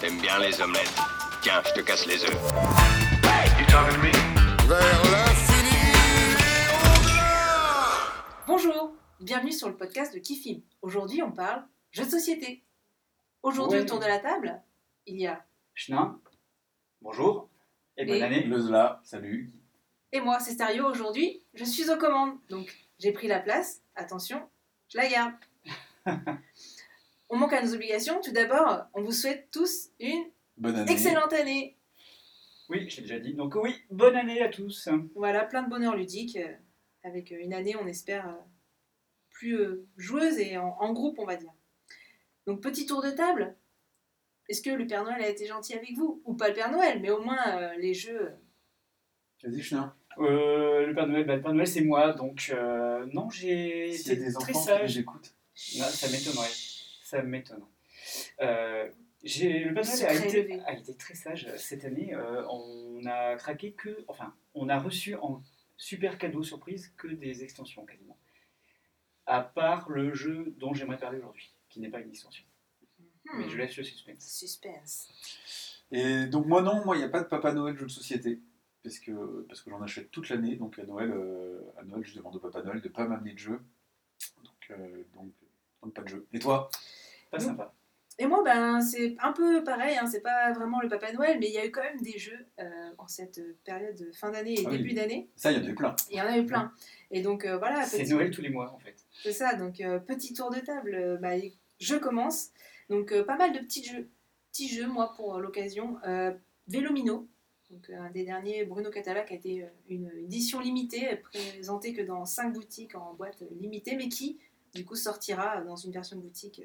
T'aimes bien les omelettes. Tiens, je te casse les œufs. You talking to me? Vers l'infini et au-delà Bonjour, bienvenue sur le podcast de Kifim. Aujourd'hui, on parle jeux de société. Aujourd'hui, autour de la table, il y a Chenin, bonjour et bonne Et- année. Leusla, salut. et moi, c'est Stario. Aujourd'hui, je suis aux commandes, donc j'ai pris la place. Attention, je la garde. on manque à nos obligations. Tout d'abord, on vous souhaite tous une Bonne année. excellente année. Oui, j'ai déjà dit. Donc oui, bonne année à tous. Voilà, plein de bonheur ludique, euh, avec euh, une année, on espère, euh, plus euh, joueuse et en, en groupe, on va dire. Donc, petit tour de table. Est-ce que le Père Noël a été gentil avec vous? Ou pas le Père Noël, mais au moins euh, les jeux. Vas-y. Euh, le Père Noël, bah, le Père Noël c'est moi, donc euh, non, j'ai S'il y a été des très enfants qui sage. nous écoutent. Non, ça m'étonnerait. Ça m'étonnerait. Euh, le Père Noël a été, a été très sage cette année. Euh, on a craqué que, enfin, on a reçu en super cadeau surprise que des extensions quasiment. À part le jeu dont j'aimerais parler aujourd'hui, qui n'est pas une extension. Mais hmm, je laisse le suspense. Suspense. Et donc moi non, moi il n'y a pas de Papa Noël jeu de société. Parce que, parce que j'en achète toute l'année, donc à Noël, euh, à Noël, je demande au Papa Noël de ne pas m'amener de jeu. Donc, euh, donc, donc pas de jeu. Et toi? Pas Oui. sympa. Et moi, ben, c'est un peu pareil, hein, c'est pas vraiment le Papa Noël, mais il y a eu quand même des jeux euh, en cette période de fin d'année et Ah oui. début d'année. Ça, il y en a eu plein. Il y en a eu plein. Et donc, euh, voilà. C'est petit- Noël tous les mois en fait. C'est ça, donc euh, petit tour de table, bah, je commence. Donc pas mal de petits jeux, petits jeux moi pour l'occasion. Vélomino, donc un des derniers Bruno Catala qui a été une édition limitée, présentée que dans 5 boutiques en boîte limitée, mais qui du coup sortira dans une version boutique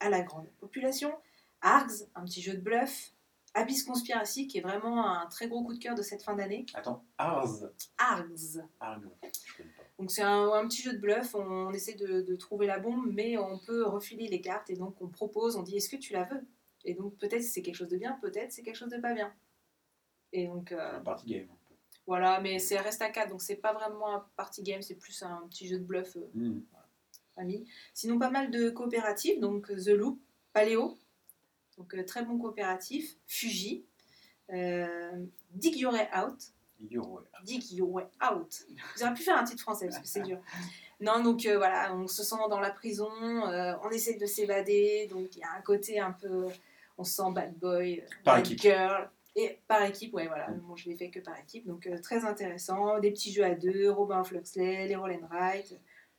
à la grande population. Args, un petit jeu de bluff. Abyss Conspiracy qui est vraiment un très gros coup de cœur de cette fin d'année. Attends. Args. Je connais pas. Donc c'est un, un petit jeu de bluff, on, essaie de, de trouver la bombe, mais on peut refiler les cartes et donc on propose, on dit est-ce que tu la veux? Et donc peut-être c'est quelque chose de bien, peut-être c'est quelque chose de pas bien. Et donc euh, Un party game. voilà, mais c'est reste à 4, donc c'est pas vraiment un party game, c'est plus un petit jeu de bluff euh, Hmm. Famille. Sinon pas mal de coopératives, donc euh, The Loop, Paléo, donc euh, très bon coopératif, Fuji, euh, Dig Your Way Out. Dig Your Way Out. Vous auriez pu faire un titre français parce que c'est dur. Non, donc euh, voilà, on se sent dans la prison, euh, on essaie de s'évader, donc il y a un côté un peu, on se sent bad boy, Par bad équipe. girl. Et par équipe, ouais, voilà. Mm. Bon, je l'ai fait que par équipe, donc euh, très intéressant. Des petits jeux à deux, Robin Fluxley, les Roll and Write,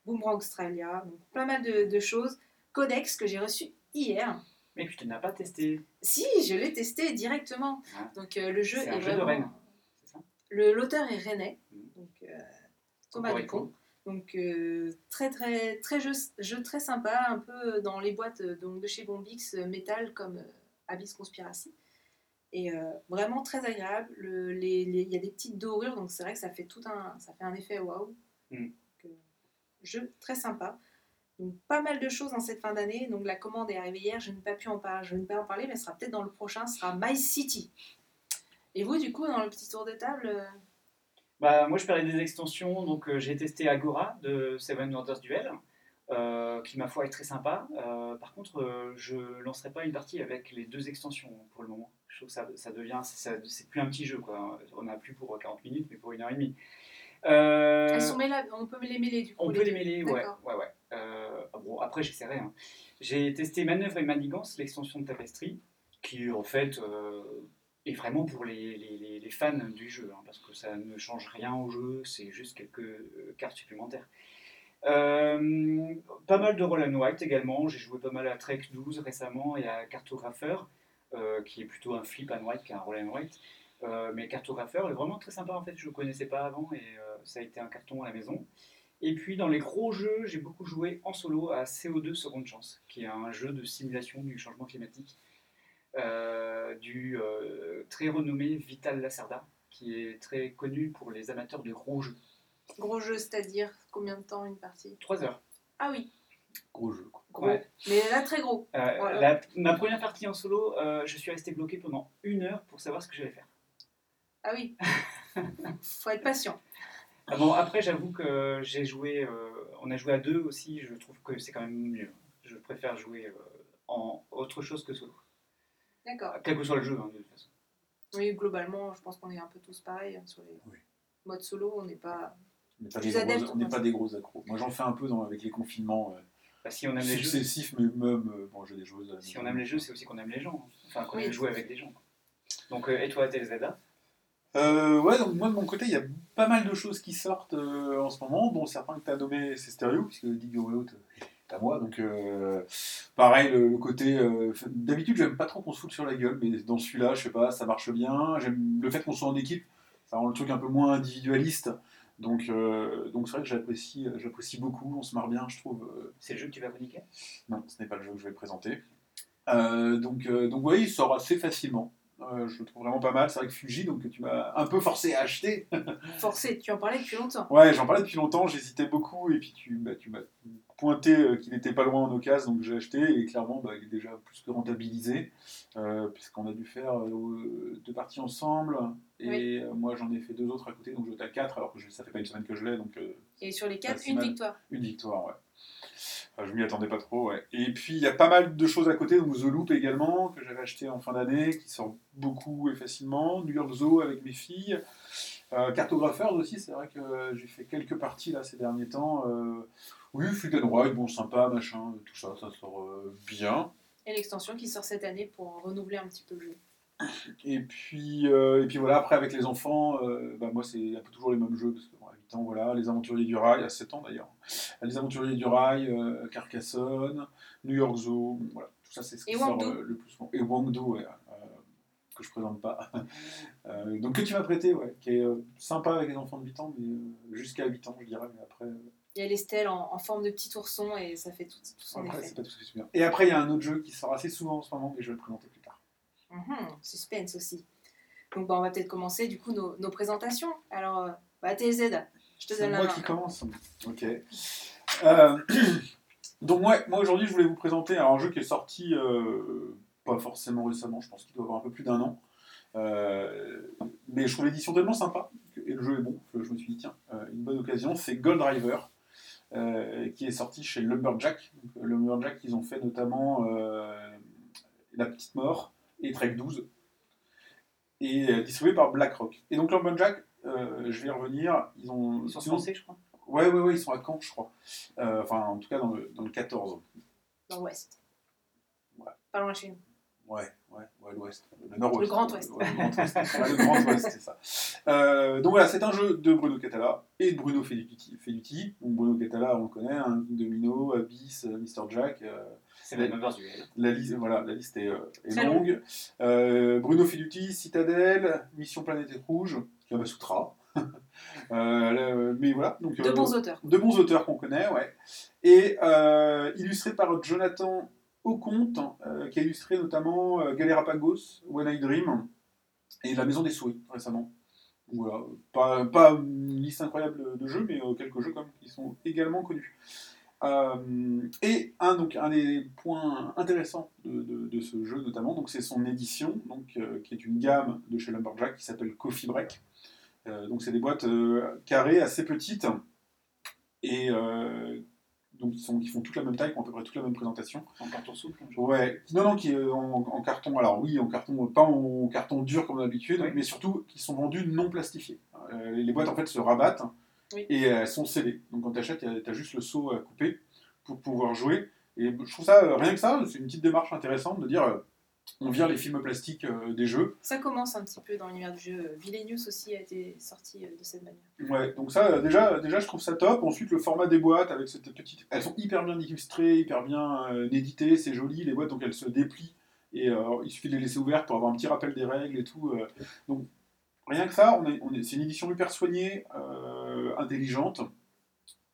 Boomerang Australia, donc pas mal de, de choses. Codex que j'ai reçu hier. Mais tu n'as pas testé. Si, je l'ai testé directement. Ah. Donc euh, le jeu C'est est un jeu de Rennes, L'auteur est rennais, Mhm. donc euh, Thomas. Dupont. Donc euh, très très très jeu, jeu très sympa, un peu dans les boîtes euh, donc, de chez Bombix métal comme Abyss Conspiracy. Et vraiment très agréable. Le- les- les- Il y a des petites dorures, donc c'est vrai que ça fait tout un, ça fait un effet waouh. Mhm. Jeu très sympa. Donc pas mal de choses en cette fin d'année. Donc la commande est arrivée hier, je n'ai pas pu en parler, je ne pas en parler, mais ce sera peut-être dans le prochain, ce sera My City. Et vous, du coup, dans le petit tour de table, euh, Bah, moi, je parlais des extensions. Donc, euh, j'ai testé Agora de Seven Wonders Duel, euh, qui, ma foi, est très sympa. Par contre, je lancerai pas une partie avec les deux extensions pour le moment. Je trouve que ça, devient. C'est plus un petit jeu. On n'a plus pour 40 minutes, mais pour une heure et demie. Euh, elles sont mêlables, on peut les mêler du coup. On peut les mêler, ouais. Ouais, ouais. Euh, ah bon, après, j'essaierai. hein. J'ai testé Manœuvre et Manigance, l'extension de Tapestry, qui en fait euh, est vraiment pour les, les- les- les fans du jeu, hein, parce que ça ne change rien au jeu, c'est juste quelques cartes supplémentaires. Pas mal de Roll and White également, j'ai joué pas mal à Trek 12 récemment et à Cartographeur, qui est plutôt un flip and white qu'un Roll and White. Euh, mais Cartographeur est vraiment très sympa en fait, je ne le connaissais pas avant et euh, ça a été un carton à la maison. Et puis dans les gros jeux, j'ai beaucoup joué en solo à CO2 Seconde Chance, qui est un jeu de simulation du changement climatique euh, du euh, très renommé Vital Lacerda, qui est très connu pour les amateurs de gros jeux. Gros jeu, c'est-à-dire combien de temps une partie? 3 heures. Ah oui, Gros jeu. Quoi. gros. Ouais. Mais là, très gros. Euh, Voilà. la- ma première partie en solo, euh, je suis resté bloqué pendant une heure pour savoir ce que j'allais faire. Ah oui. Faut être patient. Ah bon, après, j'avoue que j'ai joué, euh, on a joué à deux aussi, je trouve que c'est quand même mieux. Je préfère jouer euh, en autre chose que solo. D'accord. Quel que soit le jeu, hein, de toute façon. Oui, globalement, je pense qu'on est un peu tous pareils hein, sur les Oui. modes solo. On n'est pas. On n'est pas, Plus des adepte, gros- on n'est on pas pense. des gros accros. Moi, j'en fais un peu dans, avec les confinements euh, Bah, si on aime les jeux, successifs, mais même, euh, bon, j'ai des à la si on maison. aime les jeux, c'est aussi qu'on aime les gens. Enfin, qu'on Oui. aime jouer avec des gens. Donc, euh, et toi, t'es Zelda Euh, ouais, donc moi de mon côté, il y a pas mal de choses qui sortent euh, en ce moment, dont certains que tu as nommés, c'est Stereo, puisque Dig Your est à moi. Donc, euh, pareil, le, le côté. euh, D'habitude, j'aime pas trop qu'on se foute sur la gueule, mais dans celui-là, je sais pas, ça marche bien. J'aime le fait qu'on soit en équipe, ça rend le truc un peu moins individualiste. Donc, euh, donc c'est vrai que j'apprécie, j'apprécie beaucoup, on se marre bien, je trouve. euh, C'est le jeu que tu vas chroniquer non, ce n'est pas le jeu que je vais présenter. Euh, donc, euh, donc oui, il sort assez facilement. Euh, je le trouve vraiment pas mal. C'est vrai que Fuji, donc tu m'as un peu forcé à acheter. Forcé, tu en parlais depuis longtemps. Ouais, j'en parlais depuis longtemps, j'hésitais beaucoup, et puis tu, bah, tu m'as pointé euh, qu'il n'était pas loin en occasion, donc j'ai acheté, et clairement, bah, il est déjà plus que rentabilisé, euh, puisqu'on a dû faire euh, deux parties ensemble, et Oui. moi j'en ai fait deux autres à côté, donc j'étais à quatre, alors que je- ça fait pas une semaine que je l'ai, donc Et sur les quatre, Pas si une mal. victoire. une victoire, ouais. Enfin, je m'y attendais pas trop, ouais. Et puis il y a pas mal de choses à côté, donc The Loop également, que j'avais acheté en fin d'année, qui sort beaucoup et facilement. New York Zoo avec mes filles. Euh, Cartographers aussi, c'est vrai que j'ai fait quelques parties là ces derniers temps. Euh, oui, Flick and Ride, bon, sympa, machin, tout ça, ça sort euh, bien. Et l'extension qui sort cette année pour renouveler un petit peu le jeu. Et puis, euh, et puis voilà, après avec les enfants, euh, bah, moi c'est un peu toujours les mêmes jeux, parce que bon, à 8 ans, voilà, les aventuriers du rail, à 7 ans d'ailleurs, les aventuriers du rail, euh, Carcassonne, New York Zoo, voilà, tout ça c'est ce qui Et sort Wangdo. euh, le plus souvent. Et Wangdo, ouais, que je présente pas. Donc que tu m'as prêté, ouais, qui est sympa avec les enfants de 8 ans, mais jusqu'à 8 ans je dirais, mais après, Il y a les stèles en, en forme de petit ourson et ça fait tout, tout son après effet. pas tout ce que. Et après il y a un autre jeu qui sort assez souvent en ce moment, mais je vais le présenter Mhm, suspense aussi. Donc bah, on va peut-être commencer du coup nos, nos présentations. Alors, euh, bah, TZ, je te donne la moi main. qui commence. Ok. Euh, donc moi, moi aujourd'hui, je voulais vous présenter un jeu qui est sorti euh, pas forcément récemment. Je pense qu'il doit avoir un peu plus d'un an. Euh, mais je trouve l'édition tellement sympa et le jeu est bon que je me suis dit tiens, une bonne occasion. C'est Gold Driver. qui est sorti chez Lumberjack. Donc, Lumberjack, ils ont fait notamment La Petite Mort et Trek 12, et euh, distribué par BlackRock. Et donc Lumberjack, euh, je vais y revenir, ils ont... Ils sont sinon- français, je crois. Ouais, ouais, ouais, ils sont à Caen, je crois. Euh, enfin, en tout cas, dans le, dans le 14. Dans l'ouest. Ouais. Pas loin de chez nous. Ouais, ouais, ouais, l'ouest. Le nord-ouest. Le Grand Ouest. Ouais, le Grand Ouest. Ouais, c'est ça. Euh, donc voilà, c'est un jeu de Bruno Catala et de Bruno Feduti. Donc Bruno Catala, on le connaît, hein, Domino, Abyss, euh, Mr. Jack. euh, C'est la même duel. la, liste, voilà, la liste est, euh, longue. Euh, Bruno Feduti, Citadel, Mission Planète Rouge, Kamasutra. euh, mais voilà. Donc, De euh, bons auteurs. de bons auteurs qu'on connaît, ouais. Et euh, illustré par Jonathan Auconte, euh, qui a illustré notamment euh, Galerapagos, When I Dream et La Maison des Souris récemment. Pas, une liste incroyable de jeux, mais euh, quelques jeux qui sont également connus. Euh, et un, donc, un des points intéressants de, de- ce jeu notamment, c'est son édition, donc, euh, qui est une gamme de chez Lumberjack qui s'appelle Coffee Break. Donc c'est des boîtes carrées assez petites et donc sont, font toute la même taille, qui ont à peu près toute la même présentation. En carton souple. Ouais, non, non, qui est en, en carton, alors oui, en carton, pas en carton dur comme d'habitude, Oui. mais surtout qui sont vendus non plastifiés. Euh, les boîtes en fait se rabattent Oui. et elles sont scellées. Donc quand tu achètes, tu as juste le seau à couper pour pouvoir jouer. Et je trouve ça, euh, rien que ça, c'est une petite démarche intéressante de dire euh, on vire les films plastiques euh, des jeux. Ça commence un petit peu dans l'univers du jeu. Vilenius aussi a été sorti euh, de cette manière. Ouais, donc ça, euh, déjà, déjà, je trouve ça top. Ensuite, le format des boîtes avec cette petite. Elles sont hyper bien illustrées, hyper bien éditées, c'est joli. Les boîtes, donc elles se déplient et il suffit de les laisser ouvertes pour avoir un petit rappel des règles et tout. Donc, rien que ça, on est, on est, c'est une édition hyper soignée, intelligente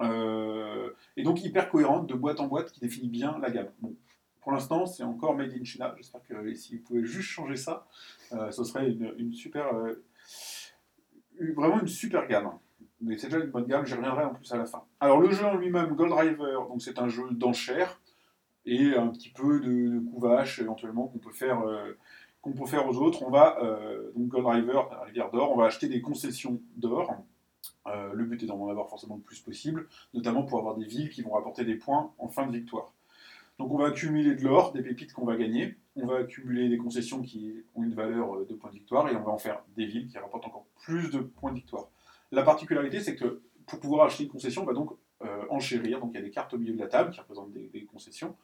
et donc hyper cohérente de boîte en boîte qui définit bien la gamme. Bon, pour l'instant, c'est encore made in China. J'espère que si vous pouvez juste changer ça, euh, ce serait une, super. euh, vraiment une super gamme. Mais c'est déjà une bonne gamme, j'y reviendrai en plus à la fin. Alors le jeu en lui-même, Gold Driver, donc c'est un jeu d'enchères et un petit peu de, de couvache éventuellement qu'on peut faire euh, peut faire aux autres. On va donc Gold Driver, la rivière d'or, on va acheter des concessions d'or. Le but est d'en avoir forcément le plus possible, notamment pour avoir des villes qui vont rapporter des points en fin de victoire. Donc on va accumuler de l'or, des pépites qu'on va gagner, on va accumuler des concessions qui ont une valeur euh, de points de victoire et on va en faire des villes qui rapportent encore plus de points de victoire. La particularité, c'est que pour pouvoir acheter une concession, on va donc euh, enchérir. Donc il y a des cartes au milieu de la table qui représentent des, concessions.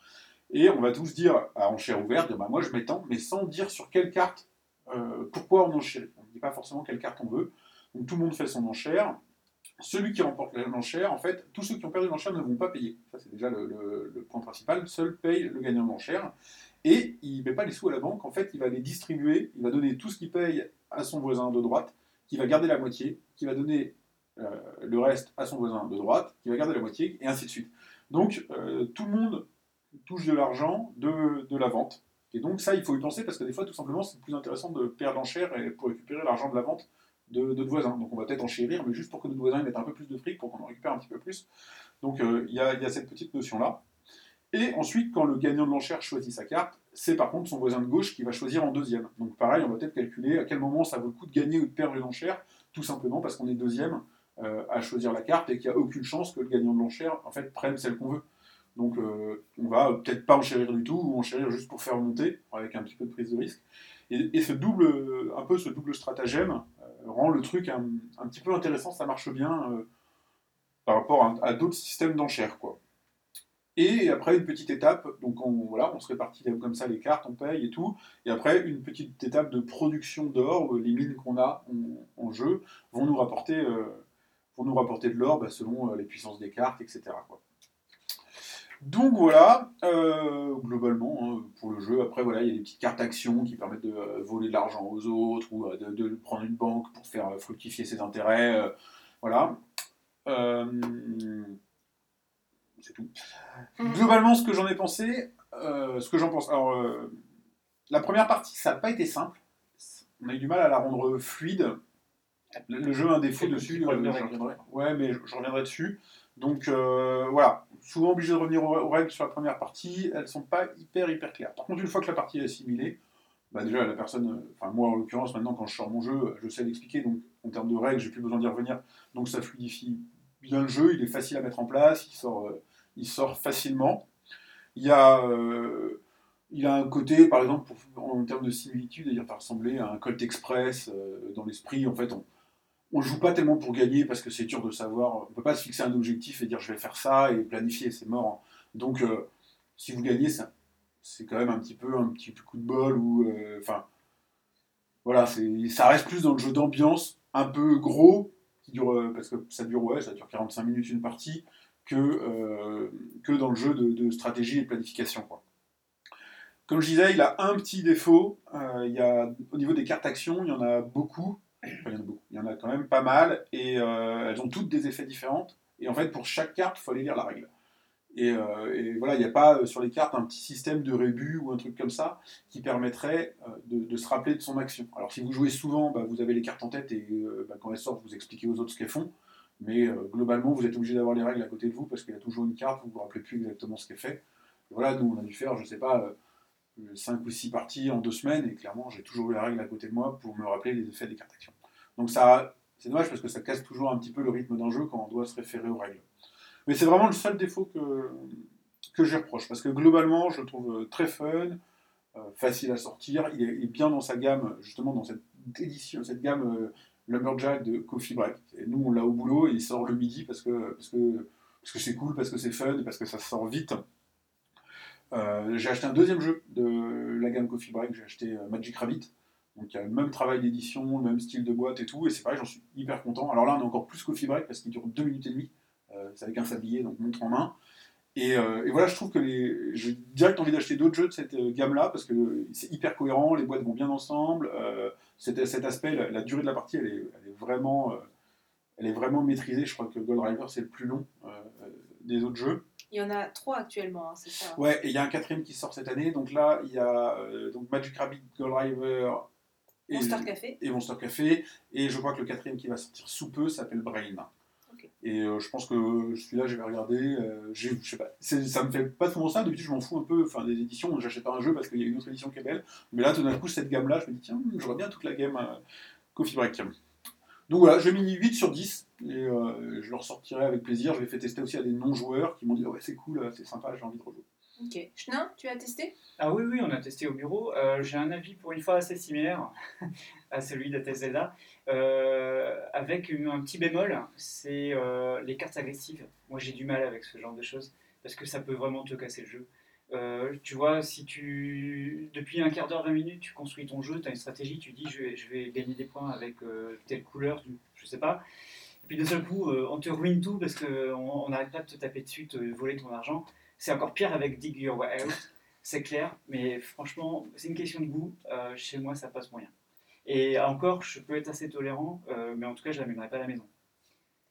Et on va tous dire à enchère ouverte, bah, moi je m'étends, mais sans dire sur quelle carte, euh, pourquoi on enchérit. On ne dit pas forcément quelle carte on veut. Donc tout le monde fait son enchère. Celui qui remporte l'enchère, en fait, tous ceux qui ont perdu l'enchère ne vont pas payer. Ça, c'est déjà le, point principal. Seul paye le gagnant de l'enchère. Et il ne met pas les sous à la banque. En fait, il va les distribuer. Il va donner tout ce qu'il paye à son voisin de droite, qui va garder la moitié, qui va donner euh, le reste à son voisin de droite, qui va garder la moitié, et ainsi de suite. Donc, euh, tout le monde touche de l'argent de, de la vente. Et donc, ça, il faut y penser parce que des fois, tout simplement, c'est plus intéressant de perdre l'enchère pour récupérer l'argent de la vente de, de notre voisin. Donc, on va peut-être enchérir, mais juste pour que notre voisin mette un peu plus de fric, pour qu'on en récupère un petit peu plus. Donc, euh, il y, a, y a cette petite notion-là. Et ensuite, quand le gagnant de l'enchère choisit sa carte, c'est par contre son voisin de gauche qui va choisir en deuxième. Donc, pareil, on va peut-être calculer à quel moment ça vaut le coup de gagner ou de perdre une enchère, tout simplement parce qu'on est deuxième euh, à choisir la carte et qu'il n'y a aucune chance que le gagnant de l'enchère en fait prenne celle qu'on veut. Donc euh, on va peut-être pas enchérir du tout ou enchérir juste pour faire monter avec un petit peu de prise de risque. Et, ce double, un peu ce double stratagème euh, rend le truc un, petit peu intéressant, ça marche bien euh, par rapport à, d'autres systèmes d'enchères quoi. Et après une petite étape, donc on, voilà, on se répartit comme ça les cartes, on paye et tout. Et après une petite étape de production d'or, les mines qu'on a en, jeu vont nous rapporter, de l'or bah, selon les puissances des cartes, etc. Donc voilà, euh, globalement, hein, pour le jeu, après voilà, il y a des petites cartes actions qui permettent de euh, voler de l'argent aux autres ou euh, de, de prendre une banque pour faire fructifier ses intérêts. voilà. C'est tout. Globalement, ce que j'en ai pensé, ce que j'en pense. Alors, la première partie, ça n'a pas été simple. On a eu du mal à la rendre fluide. Le, le jeu a un défaut dessus. euh. Ouais, mais je, je reviendrai dessus. Donc euh, voilà, souvent obligé de revenir aux, aux règles sur la première partie, elles sont pas hyper hyper claires. Par contre, une fois que la partie est assimilée, bah déjà la personne, euh, enfin moi en l'occurrence maintenant quand je sors mon jeu, je sais l'expliquer, donc en termes de règles, j'ai plus besoin d'y revenir, donc ça fluidifie bien le jeu, il est facile à mettre en place, il sort, euh, il sort facilement. Il y a, il a un côté, par exemple, pour- en termes de similitude, il va ressembler à un Colt Express euh, dans l'esprit, en fait, on, on joue pas tellement pour gagner parce que c'est dur de savoir. On peut pas se fixer un objectif et dire je vais faire ça et planifier, c'est mort. Donc euh, si vous gagnez, c'est- quand même un petit peu un petit coup de bol ou euh, enfin voilà, ça reste plus dans le jeu d'ambiance un peu gros qui dure euh, parce que ça dure ouais, ça dure 45 minutes une partie que que dans le jeu de, stratégie et de planification. Comme je disais, il a un petit défaut. il y a, au niveau des cartes actions, il y en a beaucoup. Il y en a beaucoup. Il y en a quand même pas mal. Et euh, elles ont toutes des effets différents. Et en fait, pour chaque carte, il faut aller lire la règle. Et, euh, voilà, il n'y a pas euh, sur les cartes un petit système de rébut ou un truc comme ça qui permettrait de, se rappeler de son action. Alors si vous jouez souvent, bah, vous avez les cartes en tête et bah, quand elles sortent, vous expliquez aux autres ce qu'elles font. Mais globalement, vous êtes obligé d'avoir les règles à côté de vous parce qu'il y a toujours une carte, vous ne vous rappelez plus exactement ce qu'elle fait. Et voilà, nous, on a dû faire, je sais pas, 5 ou 6 parties en deux semaines et clairement, j'ai toujours eu les règles à côté de moi pour me rappeler les effets des cartes actions. Donc ça, c'est dommage parce que ça casse toujours un petit peu le rythme d'un jeu quand on doit se référer aux règles. Mais c'est vraiment le seul défaut que, que je reproche parce que globalement, je le trouve très fun, euh, facile à sortir. Il est, bien dans sa gamme, justement dans cette édition, cette gamme euh, Lumberjack de Coffee Break. Et nous, on l'a au boulot et il sort le midi parce que parce que parce que c'est cool, parce que c'est fun, parce que ça sort vite. Euh, j'ai acheté un deuxième jeu de la gamme Coffee Break, j'ai acheté euh, Magic Rabbit. Donc il y a le même travail d'édition, le même style de boîte et tout, et c'est pareil, j'en suis hyper content. Alors là, on est encore plus Coffee Break parce qu'il dure 2 minutes et demie. Euh, c'est avec un sablier, donc montre en main. Et, euh, et voilà, je trouve que les... j'ai direct envie d'acheter d'autres jeux de cette euh, gamme-là parce que c'est hyper cohérent, les boîtes vont bien ensemble. cet, cet aspect, la, la durée de la partie, elle est, elle est vraiment, elle est vraiment maîtrisée. Je crois que Gold River c'est le plus long des autres jeux. Il y en a trois actuellement, hein, c'est ça Ouais, et il y a un quatrième qui sort cette année. Donc là, il y a donc Magic Rabbit, Gold River Monster Café. et Monster Café. Et je crois que le quatrième qui va sortir sous peu s'appelle Brain. Et euh, je pense que celui-là, je vais regarder. euh, j'ai- je sais pas, ça me fait pas trop ça. D'habitude, je m'en fous un peu. Enfin, des éditions, j'achète pas un jeu parce qu'il y a une autre édition qui est belle. Mais là, tout d'un coup, cette gamme-là, je me dis, tiens, j'aurais bien toute la gamme euh, Coffee Break. Donc voilà, j'ai mis 8 sur 10 et euh, je le ressortirai avec plaisir. Je l'ai fait tester aussi à des non-joueurs qui m'ont dit, ouais, c'est cool, c'est sympa, j'ai envie de rejouer. Ok. Chenin, tu as testé? Ah oui, oui, on a testé au bureau. Euh, J'ai un avis pour une fois assez similaire à celui de Zelda, euh, avec un petit bémol, c'est euh, les cartes agressives. Moi, j'ai du mal avec ce genre de choses, parce que ça peut vraiment te casser le jeu. Euh, tu vois, si tu depuis un quart d'heure, 20 minutes, tu construis ton jeu, tu as une stratégie, tu dis je vais, gagner des points avec telle couleur, je sais pas. Et puis d'un seul coup, on te ruine tout parce qu'on on n'arrête pas de te taper dessus, te voler ton argent. C'est encore pire avec Dig Your Way Out, c'est clair, mais franchement, c'est une question de goût. Euh, chez moi, ça passe moyen. Et encore, je peux être assez tolérant, euh, mais en tout cas, je ne l'amènerai pas à la maison.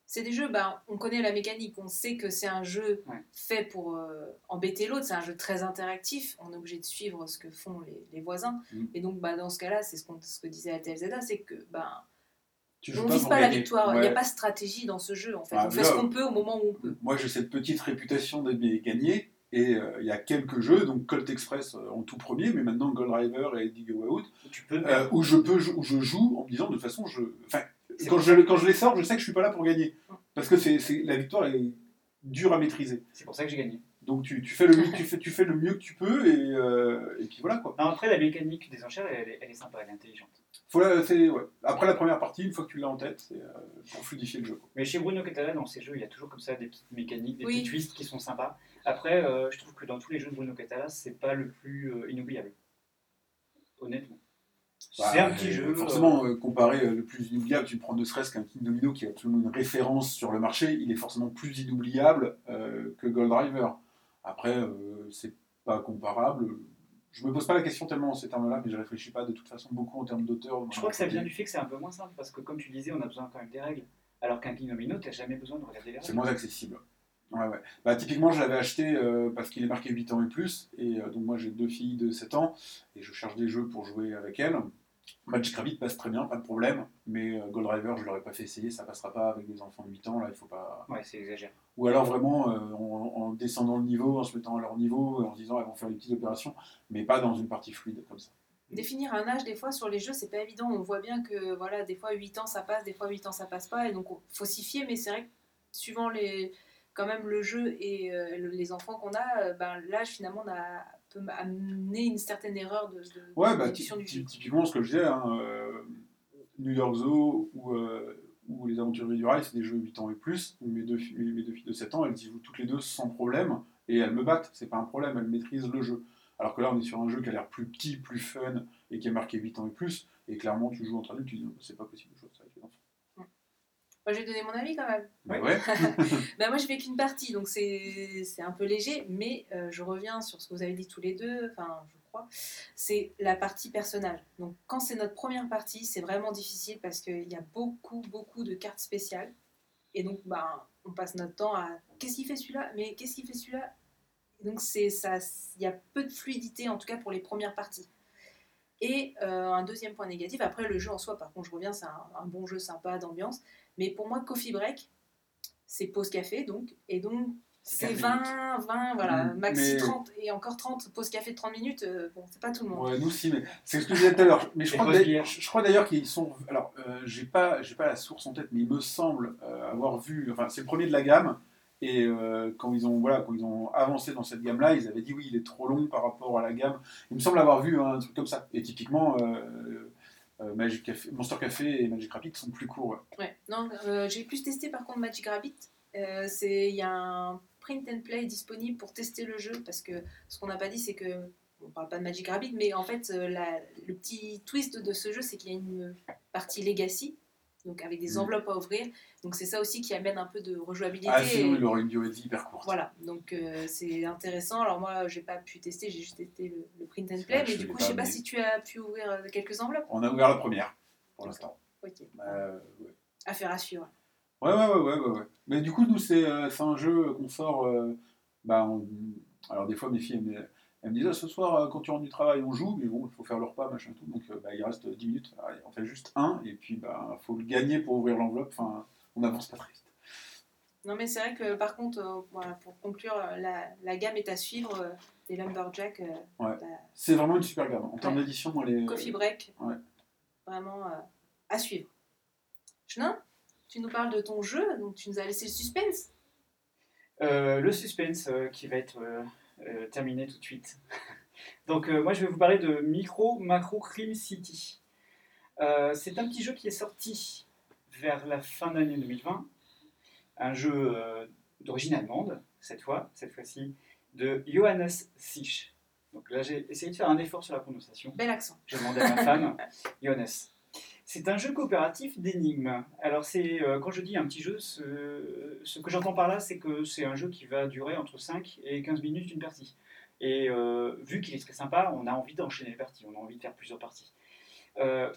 C'est des jeux, ben, on connaît la mécanique, on sait que c'est un jeu Ouais. fait pour euh, embêter l'autre, c'est un jeu très interactif, on est obligé de suivre ce que font les, les voisins. Mm. Et donc, bah, dans ce cas-là, c'est ce, que disait ATLZA, c'est que ben, Tu on ne vise pas la gagner. victoire, il n'y a pas de stratégie dans ce jeu en fait. Ah, on fait là, ce qu'on peut au moment où on peut. Moi, j'ai cette petite réputation d'aimer gagner. Et euh, il y a quelques jeux, donc Colt Express euh, en tout premier, mais maintenant Gold River et Dig Away Out, Tu peux euh, où, je peux, où je joue en me disant de toute façon, je, quand je, quand je les sors, je sais que je suis pas là pour gagner. Parce que c'est, c'est- la victoire est dure à maîtriser. C'est pour ça que j'ai gagné. Donc tu, tu, fais le mieux, tu, fais, tu fais le mieux que tu peux et, euh, et puis voilà quoi. Non, après, la mécanique des enchères, elle, est- elle est sympa, elle est intelligente. Faut la- c'est- ouais. Après la première partie, une fois que tu l'as en tête, c'est euh, pour fluidifier le jeu. quoi. Mais chez Bruno Catala, dans ses jeux, il y a toujours comme ça des petites mécaniques, des Oui. petits twists qui sont sympas. Après, euh, je trouve que dans tous les jeux de Bruno Catala, c'est pas le plus euh, inoubliable. Honnêtement. c'est Bah, un petit jeu. Forcément, euh, euh, comparé euh, le plus inoubliable, tu prends ne serait-ce qu'un King Domino qui est absolument une référence sur le marché, il est forcément plus inoubliable euh, que Gold Driver. Après, euh, c'est pas comparable. Je me pose pas la question tellement en ces termes-là, mais je réfléchis pas de toute façon beaucoup en termes d'auteur. je crois que ça vient du fait que c'est un peu moins simple, parce que comme tu disais, on a besoin quand même des règles. Alors qu'un King Domino, tu n'as jamais besoin de regarder les C'est règles. moins accessible. Ouais, ouais. Bah, typiquement, je l'avais acheté euh, parce qu'il est marqué 8 ans et plus. Et euh, donc, moi, j'ai deux filles de 7 ans et je cherche des jeux pour jouer avec elles. Magic Rabbit passe très bien, pas de problème. Mais euh, Gold River, je l'aurais pas fait essayer, ça passera pas avec des enfants de 8 ans. Là, il faut pas. Ouais, c'est exagéré. Ou alors vraiment euh, en, en descendant le niveau, en se mettant à leur niveau, et en se disant elles vont faire des petites opérations, mais pas dans une partie fluide comme ça. Définir un âge, des fois, sur les jeux, c'est pas évident. On voit bien que, voilà, des fois, 8 ans, ça passe, des fois, 8 ans, ça passe pas. Et donc, faut s'y fier, mais c'est vrai que suivant les, quand même le jeu et euh, le- les enfants qu'on a, euh, ben, l'âge, finalement, on a, peut amener une certaine erreur de, de Ouais, bah, du jeu. typiquement ce que je disais, hein, euh, New York Zoo ou, euh, ou Les Aventuriers du Rail, c'est des jeux 8 ans et plus. Où mes, deux, mes deux filles de 7 ans, elles y jouent toutes les deux sans problème et elles me battent, c'est pas un problème, elles maîtrisent le jeu. Alors que là, on est sur un jeu qui a l'air plus petit, plus fun et qui est marqué 8 ans et plus. Et clairement, tu joues entre adultes, tu dis c'est pas possible de jouer ça avec les enfants. Moi, je vais donner mon avis quand même. Ouais. ouais. Ben, moi, je fais qu'une partie, donc c'est c'est un peu léger, mais euh, je reviens sur ce que vous avez dit tous les deux, enfin, je crois, c'est la partie personnage. Donc, quand c'est notre première partie, c'est vraiment difficile parce qu'il y a beaucoup, beaucoup de cartes spéciales. Et donc, ben, on passe notre temps à qu'est-ce qu'il fait celui-là? Mais qu'est-ce qu'il fait celui-là? Et Donc, c'est ça, il y a peu de fluidité, en tout cas pour les premières parties. Et euh, un deuxième point négatif, après le jeu en soi, par contre, je reviens, c'est un, un bon jeu sympa d'ambiance. Mais pour moi, Coffee Break, c'est pause café, donc. Et donc, c'est 15 20, 20, voilà, Mm, maxi mais- 30, et encore 30, pause café de 30 minutes, euh, bon, c'est pas tout le monde. Ouais, nous aussi, mais c'est ce que je disais tout à l'heure. Mais je crois, d'ailleurs- je crois d'ailleurs qu'ils sont. Alors, euh, j'ai pas, j'ai pas la source en tête, mais il me semble euh, avoir vu. Enfin, c'est le premier de la gamme. Et euh, quand ils ont, voilà, quand ils ont avancé dans cette gamme-là, ils avaient dit oui, il est trop long par rapport à la gamme. Il me semble avoir vu un truc comme ça. Et typiquement, euh, Café, Monster Café et Magic Rapid sont plus courts. ouais. Ouais, euh, j'ai plus testé par contre Magic Rabbit. Euh, Il y a un print and play disponible pour tester le jeu parce que ce qu'on n'a pas dit, c'est que. On parle pas de Magic Rabbit, mais en fait, euh, le petit twist de ce jeu, c'est qu'il y a une partie legacy, donc avec des Mm. enveloppes à ouvrir. Donc c'est ça aussi qui amène un peu de rejouabilité. Ah, sinon, il aurait une durée de vie hyper courte. Voilà, donc euh, c'est intéressant. Alors moi, j'ai pas pu tester, j'ai juste testé le, le print and play, mais du coup, je sais pas si tu as pu ouvrir euh, quelques enveloppes. On a ouvert la première, pour l'instant. Ok, Euh, ouais. affaire à suivre. Ouais, ouais, ouais, ouais, ouais. Mais du coup, nous, c'est euh, un jeu qu'on sort. bah, on- Alors, des fois, mes filles, elles, elles me disent Ah, ce soir, euh, quand tu rentres du travail, on joue, mais bon, il faut faire le repas, machin, tout. Donc, euh, bah, il reste 10 minutes. Allez, on fait juste un, et puis, bah, faut le gagner pour ouvrir l'enveloppe. Enfin, on avance pas très vite. Non, mais c'est vrai que par contre, euh, voilà, pour conclure, la, la gamme est à suivre euh, des Lumberjack, euh, Ouais. la C'est vraiment une super gamme. En termes d'édition, elle est. Coffee Break. ouais. Vraiment euh, à suivre. Chenin, tu nous parles de ton jeu, donc tu nous as laissé le suspense. Euh, le suspense euh, qui va être euh, terminer tout de suite. Donc euh, moi je vais vous parler de Micro Macro Crime City. Euh, c'est un petit jeu qui est sorti vers la fin d'année 2020. Un jeu euh, d'origine allemande, cette fois, cette fois-ci, de Johannes Sich. Donc là j'ai essayé de faire un effort sur la prononciation. Bel accent. J'ai demandé à ma femme, Johannes. C'est un jeu coopératif d'énigmes. Alors, c'est euh, quand je dis un petit jeu, ce, que j'entends par là, c'est que c'est un jeu qui va durer entre 5 et 15 minutes une partie. Et euh, vu qu'il est très sympa, on a envie d'enchaîner les parties, on a envie de faire plusieurs parties. Euh,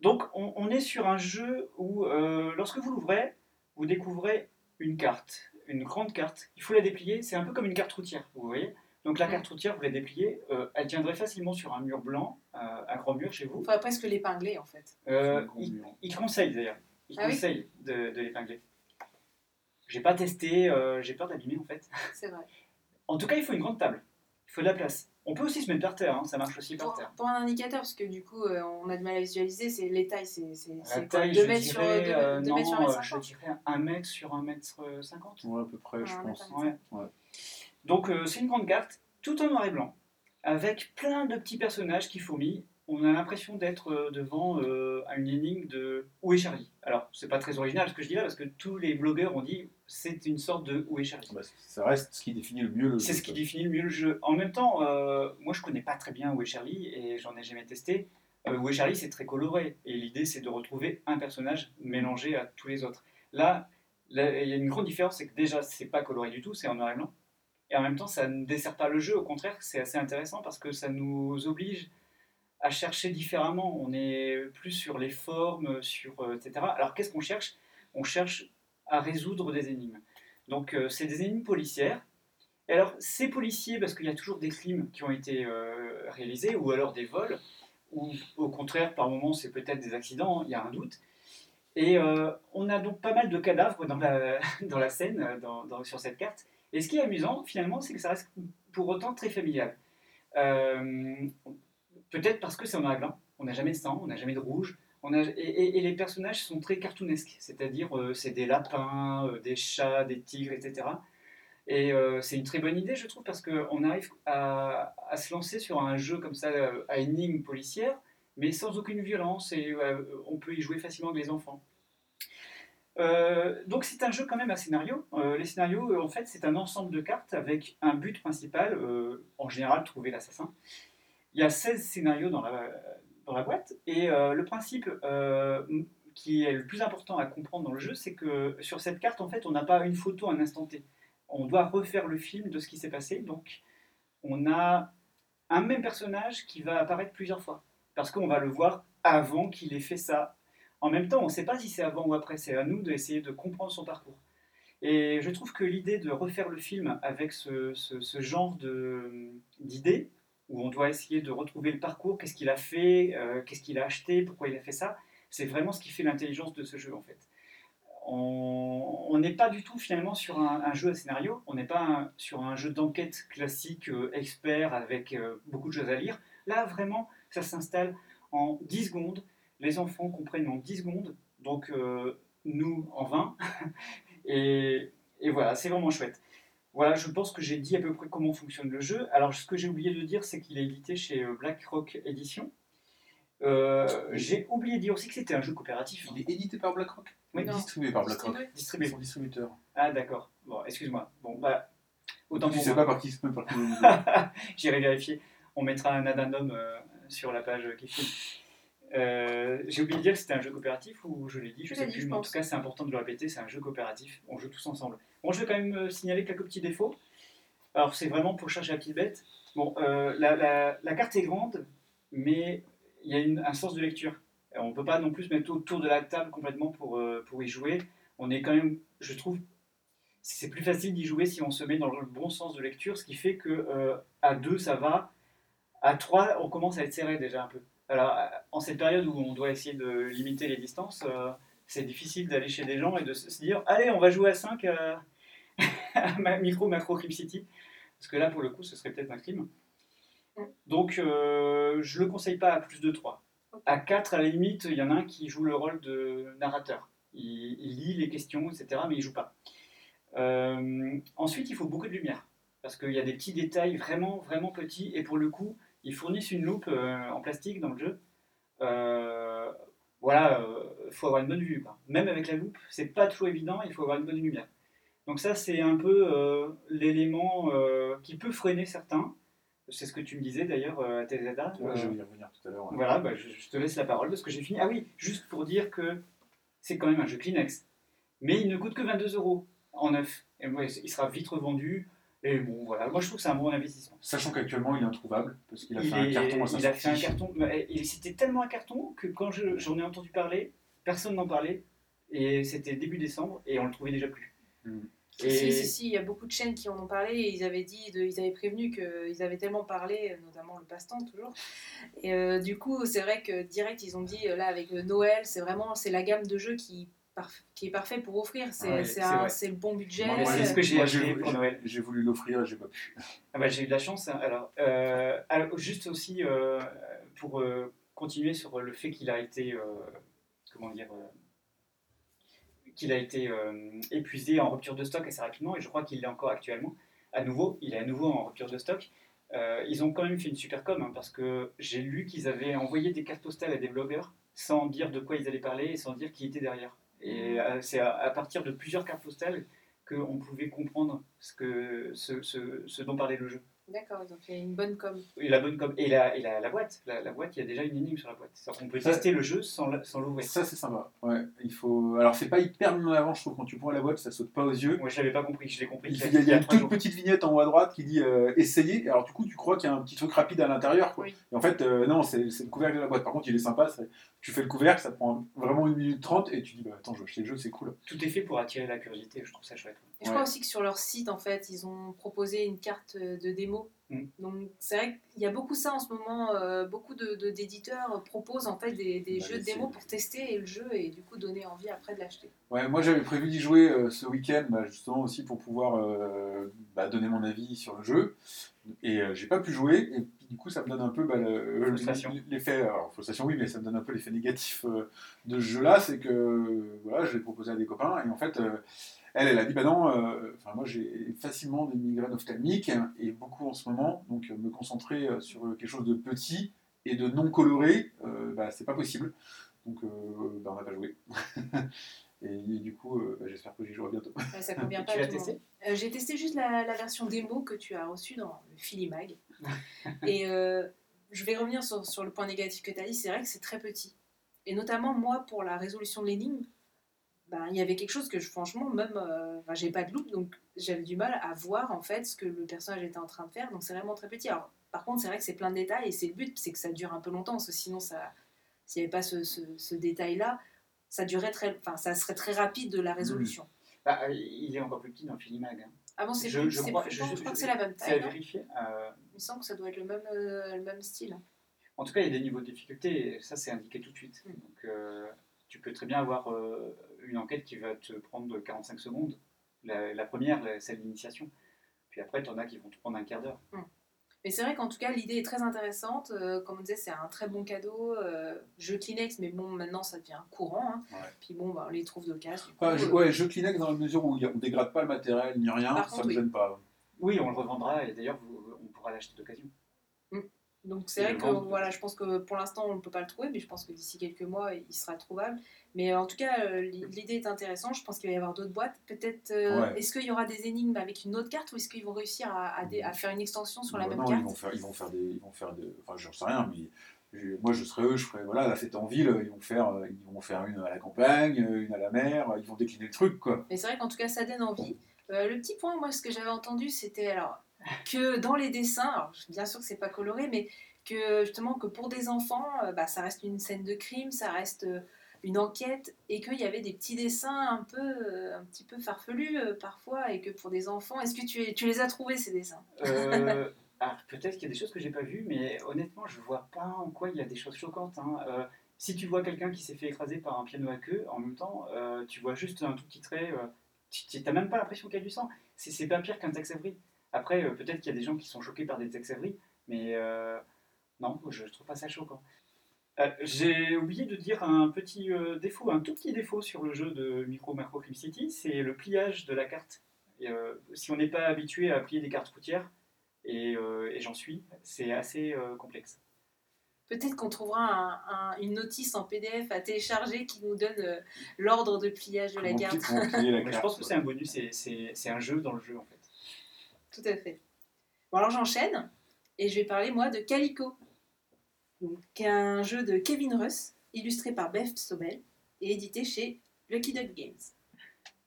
donc, on, est sur un jeu où, lorsque vous l'ouvrez, vous découvrez une carte, une grande carte. Il faut la déplier, c'est un peu comme une carte routière, vous voyez donc la carte routière, vous la dépliez, euh, elle tiendrait facilement sur un mur blanc, euh, un grand mur chez vous. Il faudrait presque l'épingler en fait. Euh, il, il conseille d'ailleurs. Il Ah oui conseille de, de l'épingler. J'ai pas testé, euh, j'ai peur d'abîmer en fait. C'est vrai. En tout cas, il faut une grande table. Il faut de la place. On peut aussi se mettre par terre, hein, ça marche aussi par Pour, terre. pour un indicateur, parce que du coup, euh, on a du mal à visualiser, c'est les tailles, c'est c'est- La c'est quoi taille, 2 je mètres sur dirais, 2 euh, mètres sur non, 1 euh, mètre je 50 dirais 1 mètre sur 1 mètre 50. Ouais, à peu près, je pense. Donc euh, c'est une grande carte, tout en noir et blanc, avec plein de petits personnages qui fourmillent. On a l'impression d'être euh, devant euh, à une énigme de Où est Charlie? Alors, c'est pas très original ce que je dis là, parce que tous les blogueurs ont dit c'est une sorte de Où est Charlie? Bah, ça reste ce qui définit le mieux le C'est jeu, ce qui définit le mieux le jeu. En même temps, euh, moi je connais pas très bien Où est Charlie et j'en ai jamais testé. Où est Charlie c'est très coloré et l'idée c'est de retrouver un personnage mélangé à tous les autres. Là, là, il y a une grande différence, c'est que déjà c'est pas coloré du tout, c'est en noir et blanc. Et en même temps, ça ne dessert pas le jeu, au contraire, c'est assez intéressant parce que ça nous oblige à chercher différemment. On est plus sur les formes, sur euh, etc. Alors qu'est-ce qu'on cherche? On cherche à résoudre des énigmes. Donc euh, c'est des énigmes policières. Et alors ces policiers, parce qu'il y a toujours des crimes qui ont été euh, réalisés, ou alors des vols, ou au contraire par moments c'est peut-être des accidents, il y a un doute. Et on a donc pas mal de cadavres dans la, dans la scène, euh, dans- dans- sur cette carte. Et ce qui est amusant finalement, c'est que ça reste pour autant très familial. Euh, Peut-être parce que c'est en noir on n'a jamais de sang, on n'a jamais de rouge, et, les personnages sont très cartoonesques, c'est-à-dire euh, c'est des lapins, euh, des chats, des tigres, etc. Et euh, c'est une très bonne idée, je trouve, parce qu'on arrive à, se lancer sur un jeu comme ça, à énigme policière, mais sans aucune violence, et on peut y jouer facilement avec les enfants. Euh, donc c'est un jeu quand même à scénario. Euh, les scénarios, euh, en fait, c'est un ensemble de cartes avec un but principal, en général, trouver l'assassin. Il y a 16 scénarios dans la, dans la boîte, et le principe qui est le plus important à comprendre dans le jeu, c'est que sur cette carte, en fait, on n'a pas une photo à un instant T. On doit refaire le film de ce qui s'est passé, donc on a un même personnage qui va apparaître plusieurs fois, parce qu'on va le voir avant qu'il ait fait ça. En même temps, on ne sait pas si c'est avant ou après, c'est à nous d'essayer de comprendre son parcours. Et je trouve que l'idée de refaire le film avec ce, genre de- d'idée, où on doit essayer de retrouver le parcours, qu'est-ce qu'il a fait, euh, qu'est-ce qu'il a acheté, pourquoi il a fait ça, c'est vraiment ce qui fait l'intelligence de ce jeu en fait. On n'est pas du tout finalement sur un, jeu à scénario, on n'est pas sur un jeu d'enquête classique, euh, expert, avec euh, beaucoup de choses à lire. Là vraiment, ça s'installe en 10 secondes, les enfants comprennent en 10 secondes, donc euh, nous en 20, et, et voilà, c'est vraiment chouette. Voilà, je pense que j'ai dit à peu près comment fonctionne le jeu. Alors, ce que j'ai oublié de dire, c'est qu'il est édité chez euh, BlackRock Edition. Euh, j'ai oublié de dire aussi que c'était un jeu coopératif. Il est édité par BlackRock Oui. Il est distribué par BlackRock. Distribué. Distribué. Son distributeur. Ah, d'accord. Bon, excuse-moi. Bon, bah, autant Tu pour sais moi. pas par qui se par qui. J'irai vérifier. On mettra un addendum euh, sur la page qui filme. Euh, j'ai oublié de dire que c'était un jeu coopératif ou je l'ai dit, je Tu sais dit, plus, je mais en tout cas c'est important de le répéter, c'est un jeu coopératif, on joue tous ensemble. Bon, je vais quand même euh, signaler quelques petits défauts. Alors c'est vraiment pour chercher la petite bête. Bon, euh, la, la- la carte est grande, mais il y a une- un sens de lecture. On ne peut pas non plus mettre autour de la table complètement pour, euh, pour y jouer. On est quand même, je trouve, c'est plus facile d'y jouer si on se met dans le bon sens de lecture, ce qui fait que à deux ça va, à trois on commence à être serré déjà un peu. Alors euh, en cette période où on doit essayer de limiter les distances, euh, c'est difficile d'aller chez des gens et de se dire allez on va jouer à 5 à, à micro macro crime city, parce que là pour le coup ce serait peut-être un crime. Donc euh, je le conseille pas à plus de 3. À 4 à la limite il y en a un qui joue le rôle de narrateur. Il, il lit les questions etc mais il joue pas. Euh, ensuite il faut beaucoup de lumière. parce qu'il y a des petits détails vraiment, vraiment petits, et pour le coup, ils fournissent une loupe euh, en plastique dans le jeu. Euh, voilà, il faut avoir une bonne vue. quoi. Même avec la loupe, c'est pas toujours évident, il faut avoir une bonne lumière. Donc ça, c'est un peu euh, l'élément euh, qui peut freiner certains. C'est ce que tu me disais d'ailleurs euh, à TZA. Ouais, je vais y revenir tout à l'heure. ouais. Voilà, bah, je, je te laisse la parole parce que j'ai fini. Ah oui, juste pour dire que c'est quand même un jeu Kleenex. Mais il ne coûte que 22 euros en neuf. Et il sera vite revendu. Et bon, voilà, moi je trouve que c'est un bon investissement. Sachant qu'actuellement il est introuvable parce qu'il a Il, fait un carton à sa il a fait un carton. mais il- C'était tellement un carton que quand je- j'en ai entendu parler, personne n'en parlait. Et c'était début décembre et on le trouvait déjà plus. Et Si, si, si, il y a beaucoup de chaînes qui en ont parlé et ils avaient dit, de- ils avaient prévenu qu'ils avaient tellement parlé, notamment le passe-temps toujours. Et euh, du coup, c'est vrai que direct, ils ont dit, là, avec euh, Noël, c'est vraiment c'est la gamme de jeux qui, qui est parfait pour offrir. C'est Ouais, le bon budget. Moi, c'est ce que j'ai acheté pour Noël. J'ai voulu l'offrir, j'ai pas pu. Ah bah, j'ai eu de la chance. hein. Alors, euh, alors, juste aussi euh, pour euh, continuer sur le fait qu'il a été, euh, comment dire, euh, qu'il a été euh, épuisé en rupture de stock assez rapidement, et je crois qu'il l'est encore actuellement. À nouveau, il est à nouveau en rupture de stock. Euh, ils ont quand même fait une super com hein, parce que j'ai lu qu'ils avaient envoyé des cartes postales à des blogueurs sans dire de quoi ils allaient parler et sans dire qui était derrière. Et euh, c'est à, partir de plusieurs cartes postales qu'on pouvait comprendre ce dont parlait le jeu. D'accord, ils ont fait une bonne com. Et la bonne com et la, et la, la boîte, la, la boîte, il y a déjà une énigme sur la boîte. Qu'on peut Ça- tester le jeu sans, l'ouvrir. Ça c'est sympa. Ouais, il faut. Alors c'est pas hyper mis en avant, je trouve quand tu prends la boîte, ça saute pas aux yeux. Moi, je l'avais pas compris, je l'ai compris. Il il y a- y a, il y a il une toute jours. petite vignette en haut à droite qui dit euh, essayer. Et alors du coup, tu crois qu'il y a un petit truc rapide à l'intérieur. quoi. Oui. Et en fait, euh, non, c'est c'est le couvercle de la boîte. Par contre, il est sympa. c'est- Tu fais le couvercle, ça prend vraiment une minute trente et tu dis bah, attends, je vais acheter le jeu, c'est cool. Tout est fait pour attirer la curiosité, je trouve ça chouette. Et je crois aussi que sur leur site, en fait, ils ont proposé une carte euh, de démo. Mm. Donc c'est vrai qu'il y a beaucoup ça en ce moment. euh, beaucoup de- de- d'éditeurs proposent en fait des, des Bah, jeux de démo pour tester le jeu et du coup donner envie après de l'acheter. Ouais, moi j'avais prévu d'y jouer euh, ce week-end, bah, justement aussi pour pouvoir euh, bah, donner mon avis sur le jeu. Et euh, j'ai pas pu jouer, et puis du coup ça me donne un peu bah, l'effet. Alors, frustration, oui, mais ça me donne un peu l'effet négatif euh, de ce jeu-là, c'est que voilà, je l'ai proposé à des copains, et en fait, euh, elle, elle a dit bah non, euh, enfin, moi j'ai facilement des migraines ophtalmiques, et beaucoup en ce moment, donc euh, me concentrer euh, sur quelque chose de petit et de non coloré, euh, bah, c'est pas possible. Donc euh, bah, on n'a pas joué. Et, et du coup, euh, bah, j'espère que j'y jouerai bientôt. Ouais, ça convient pas tu l'as testé? Euh, J'ai testé juste la, la version démo que tu as reçue dans le Filimag. et euh, je vais revenir sur, sur le point négatif que tu as dit. C'est vrai que c'est très petit. Et notamment, moi, pour la résolution de l'énigme, ben, il y avait quelque chose que je, franchement, même, euh, enfin, j'ai pas de loupe, donc j'avais du mal à voir en fait ce que le personnage était en train de faire. Donc c'est vraiment très petit. Alors, par contre, c'est vrai que c'est plein de détails et c'est le but, c'est que ça dure un peu longtemps, parce que sinon, ça, s'il n'y avait pas ce, ce- ce détail-là, ça durerait très, enfin, ça serait très rapide de la résolution. Bah, il est encore plus petit dans Filimag. hein. C'est Je- plus, je c'est crois- plus- je- je, crois que c'est la même C'est à taille. non? vérifier. Euh, Il me semble que ça doit être le même, euh, le même style. En tout cas, il y a des niveaux de difficulté, et ça c'est indiqué tout de suite. Mm. Donc, euh, tu peux très bien avoir euh, une enquête qui va te prendre 45 secondes. La, la première, celle d'initiation. Puis après, tu en as qui vont te prendre un quart d'heure. Mais c'est vrai qu'en tout cas, l'idée est très intéressante. Euh, comme on disait, c'est un très bon cadeau. Euh, jeu Kleenex, mais bon, maintenant ça devient courant. hein. Ouais. Puis bon, bah, on les trouve d'occasion. je, euh, ouais, jeu Kleenex dans la mesure où on dégrade pas le matériel ni rien, Par ça contre, me oui. gêne pas. Oui, on le revendra, et d'ailleurs, on pourra l'acheter d'occasion. Donc c'est vrai que voilà, je pense que pour l'instant on ne peut pas le trouver, mais je pense que d'ici quelques mois il sera trouvable. Mais en tout cas, euh, l'i- l'idée est intéressante. Je pense qu'il va y avoir d'autres boîtes. Peut-être, euh, Ouais. est-ce qu'il y aura des énigmes avec une autre carte ou est-ce qu'ils vont réussir à, à dé- à faire une extension sur la Bah même non, carte? ils vont faire, ils vont faire des, ils vont faire des, enfin, j'en sais rien, mais moi je serais eux, je ferais, voilà, la fête en ville, ils vont faire, euh, ils vont faire une à la campagne, une à la mer, ils vont décliner le truc, quoi. Mais c'est vrai qu'en tout cas, ça donne envie. Euh, le petit point, moi, ce que j'avais entendu, c'était alors que dans les dessins, alors bien sûr que c'est pas coloré, mais que justement que pour des enfants, euh, bah, ça reste une scène de crime, ça reste euh, une enquête, et qu'il y avait des petits dessins un peu, euh, un petit peu farfelus parfois, et que pour des enfants, est-ce que tu, tu les as trouvés ces dessins? Peut-être qu'il y a des choses que j'ai pas vues, mais honnêtement, je vois pas en quoi il y a des choses choquantes. hein. Si tu vois quelqu'un qui s'est fait écraser par un piano à queue, en même temps, tu vois juste un tout petit trait, tu n'as même pas l'impression qu'il y a du sang. C'est pas pire qu'un Tex Avery. Après, euh, peut-être qu'il y a des gens qui sont choqués par des Tex Avery, mais euh, non, je trouve pas ça choquant. Euh, J'ai oublié de dire un petit euh, défaut, un tout petit défaut sur le jeu de Micro Macro Crime City, c'est le pliage de la carte. Et, euh, si on n'est pas habitué à plier des cartes routières, et, euh, et j'en suis, c'est assez euh, complexe. Peut-être qu'on trouvera un- un- une notice en PDF à télécharger qui nous donne euh, l'ordre de pliage de la carte. la Mais je carte, pense que c'est un bonus, c'est un jeu dans le jeu en fait. Tout à fait. Bon, alors j'enchaîne et je vais parler moi de Calico, donc, un jeu de Kevin Russ, illustré par Beth Sobel et édité chez Lucky Duck Games.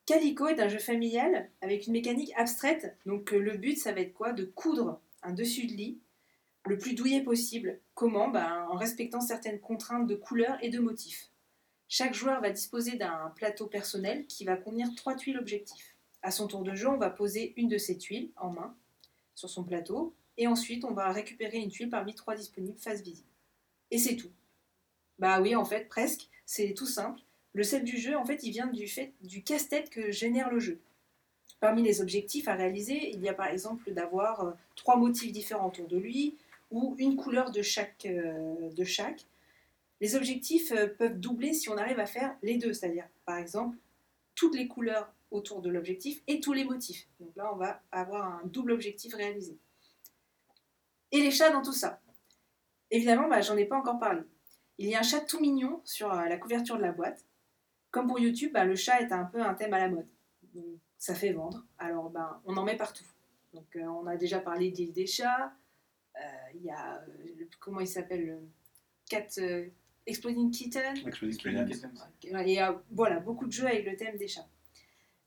Calico est un jeu familial avec une mécanique abstraite, donc euh, le but ça va être quoi? De coudre un dessus de lit le plus douillet possible. Comment? Ben, En respectant certaines contraintes de couleurs et de motifs. Chaque joueur va disposer d'un plateau personnel qui va contenir trois tuiles objectifs. À son tour de jeu, on va poser une de ces tuiles en main sur son plateau et ensuite on va récupérer une tuile parmi trois disponibles face visible. Et c'est tout. Bah oui, en fait, presque. C'est tout simple. Le sel du jeu, en fait, il vient du fait du casse-tête que génère le jeu. Parmi les objectifs à réaliser, il y a par exemple d'avoir euh, trois motifs différents autour de lui ou une couleur de chaque. euh. Les objectifs euh, peuvent doubler si on arrive à faire les deux, c'est-à-dire par exemple toutes les couleurs autour de l'objectif et tous les motifs. Donc là, on va avoir un double objectif réalisé. Et les chats dans tout ça? Évidemment, bah, j'en ai pas encore parlé. Il y a un chat tout mignon sur euh, la couverture de la boîte. Comme pour YouTube, bah, le chat est un peu un thème à la mode. Donc, ça fait vendre. Alors, bah, on en met partout. Donc, euh, on a déjà parlé d'île des chats. Euh, Il y a, euh, comment il s'appelle le Cat euh, Exploding Kitten. Exploding y a voilà, beaucoup de jeux avec le thème des chats.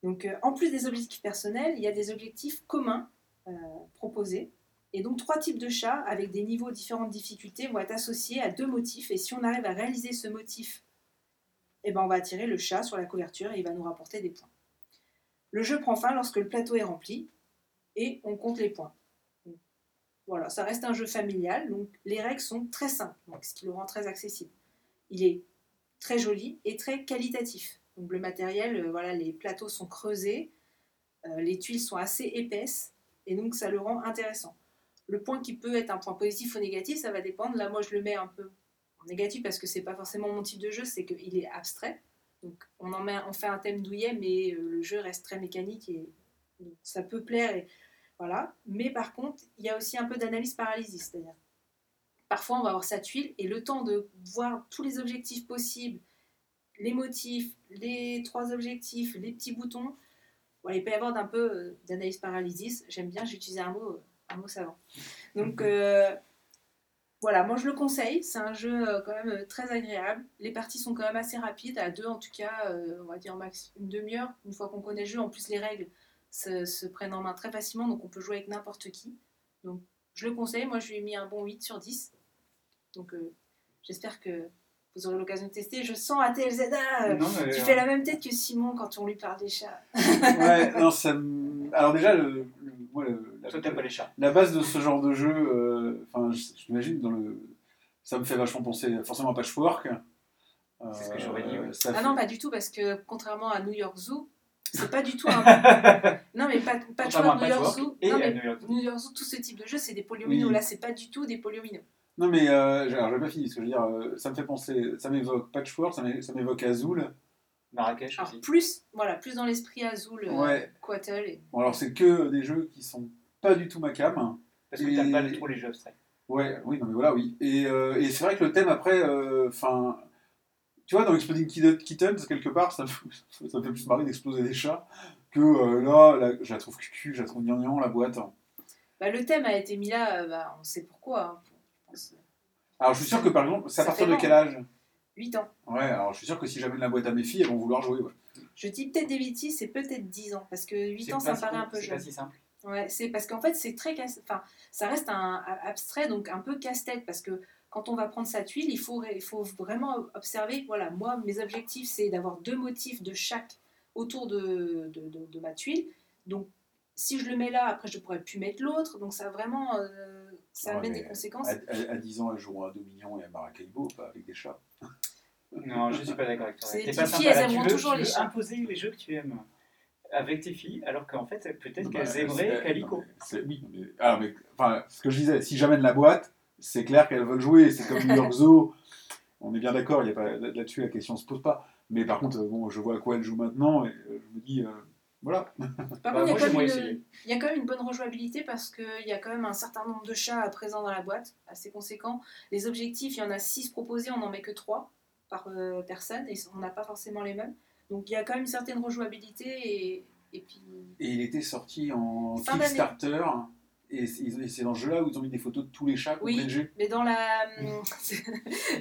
Donc, euh, en plus des objectifs personnels, il y a des objectifs communs euh, proposés. Et donc, trois types de chats avec des niveaux différents de difficulté vont être associés à deux motifs. Et si on arrive à réaliser ce motif, eh ben, on va attirer le chat sur la couverture et il va nous rapporter des points. Le jeu prend fin lorsque le plateau est rempli et on compte les points. Voilà, ça reste un jeu familial, donc les règles sont très simples, ce qui le rend très accessible. Il est très joli et très qualitatif. Donc le matériel, euh, voilà, les plateaux sont creusés, euh, les tuiles sont assez épaisses et donc ça le rend intéressant. Le point qui peut être un point positif ou négatif, ça va dépendre. Là, moi, je le mets un peu en négatif parce que c'est pas forcément mon type de jeu, c'est qu'il est abstrait. Donc on en met, on fait un thème douillet, mais euh, le jeu reste très mécanique et donc, ça peut plaire. Voilà. Mais par contre, il y a aussi un peu d'analyse paralysie, c'est-à-dire parfois on va avoir sa tuile et le temps de voir tous les objectifs possibles, les motifs, les trois objectifs, les petits boutons, voilà, il peut y avoir d'un peu euh, d'analyse paralysis. J'aime bien, j'ai utilisé un mot, euh, un mot savant. Donc euh, voilà, moi je le conseille. C'est un jeu euh, quand même très agréable. Les parties sont quand même assez rapides, à deux en tout cas, on va dire max une demi-heure. Une fois qu'on connaît le jeu, en plus les règles se, se prennent en main très facilement, donc on peut jouer avec n'importe qui. Donc je le conseille. Moi je lui ai mis un bon 8 sur 10. Donc j'espère que vous aurez l'occasion de tester. Je sens à TLZA. euh, Non, mais, tu euh, fais la même tête que Simon quand on lui parle des chats. Ouais, non, ça Alors déjà, le, le- moi, le- la, Toi, t'aimes pas les chats. la base de ce genre de jeu, euh, enfin, je- j'imagine dans le, ça me fait vachement penser forcément à Patchwork. C'est ce que j'aurais dit, ouais. Ah fait- non, pas du tout, parce que contrairement à New York Zoo, c'est pas du tout un. non, mais pas, à New York Patchwork Zoo. et Non, mais New York Zoo. New York Zoo, tout ce type de jeu, c'est des polyomino. Oui. Là, c'est pas du tout des polyomino. Non mais euh, j'ai pas fini. Ce que je veux dire, euh, ça me fait penser, ça m'évoque Patchwork, ça m'é- ça m'évoque Azul. Marrakech Alors, aussi. plus, voilà, plus dans l'esprit Azul, euh, Ouais. Quattle. Et... Bon alors c'est que des jeux qui sont pas du tout ma cam. Parce que t'aimes pas trop les jeux abstraits. Ouais, oui, non mais voilà, oui. Et, euh, et c'est vrai que le thème après, enfin, tu vois, dans Exploding Kittens, quelque part, ça me, fait- ça me fait plus marrer d'exploser des chats que euh, là, là, je la trouve cucu, je la trouve gnangnan, la boîte. Bah, le thème a été mis là, euh, bah, on sait pourquoi. hein, Alors je suis sûr que par exemple, c'est à Ça partir de quel âge? 8 ans. Ouais, alors je suis sûr que si j'amène la boîte à mes filles, elles vont vouloir jouer. Ouais. Je dis peut-être des bêtises, c'est peut-être 10 ans, parce que 8 C'est ans, ça me paraît un peu C'est pas jeune. si simple. Ouais, c'est parce qu'en fait, c'est très casse... enfin, ça reste un abstrait, donc un peu casse-tête, parce que quand on va prendre sa tuile, il faut, ré- il faut vraiment observer. Voilà, moi, mes objectifs, c'est d'avoir deux motifs de chaque autour de, de, de- de ma tuile. Donc, si je le mets là, après, je pourrais plus mettre l'autre. Donc, ça vraiment, euh, ça Ouais, amène des conséquences. À, à- à 10 ans, elles joueront à Dominion et à Maracaibo, pas avec des chats. Non, je suis pas d'accord avec toi. C'est les T'es pas filles, elles aimeront toujours les chats. imposer les jeux que tu aimes avec tes filles, alors qu'en fait, peut-être Non, qu'elles bah, aimeraient c'est- Calico. oui, mais, alors, mais, enfin, ce que je disais, si j'amène la boîte, c'est clair qu'elles veulent jouer. C'est comme New York Zoo. On est bien d'accord, il y a pas là- là-dessus la question se pose pas. Mais par contre, euh, bon, je vois à quoi elles jouent maintenant et euh, je me dis, euh, Voilà. Par Bah, contre, il y, a quand même une- essayer. il y a quand même une bonne rejouabilité parce qu'il y a quand même un certain nombre de chats présents dans la boîte, assez conséquent. Les objectifs, il y en a 6 proposés, on n'en met que 3 par euh, personne et on n'a pas forcément les mêmes. Donc il y a quand même une certaine rejouabilité et, et puis. Et il était sorti en. Kickstarter. Et c'est dans ce jeu-là où ils ont mis des photos de tous les chats Oui. Mais dans la.